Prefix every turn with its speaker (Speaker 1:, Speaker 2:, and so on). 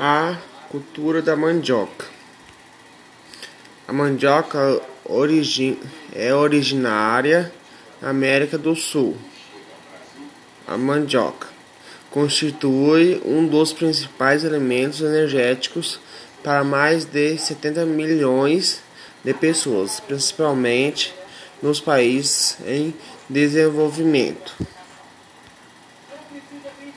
Speaker 1: A cultura da mandioca. A mandioca origi é originária da América do Sul. A mandioca constitui um dos principais elementos energéticos para mais de 70 milhões de pessoas, principalmente nos países em desenvolvimento.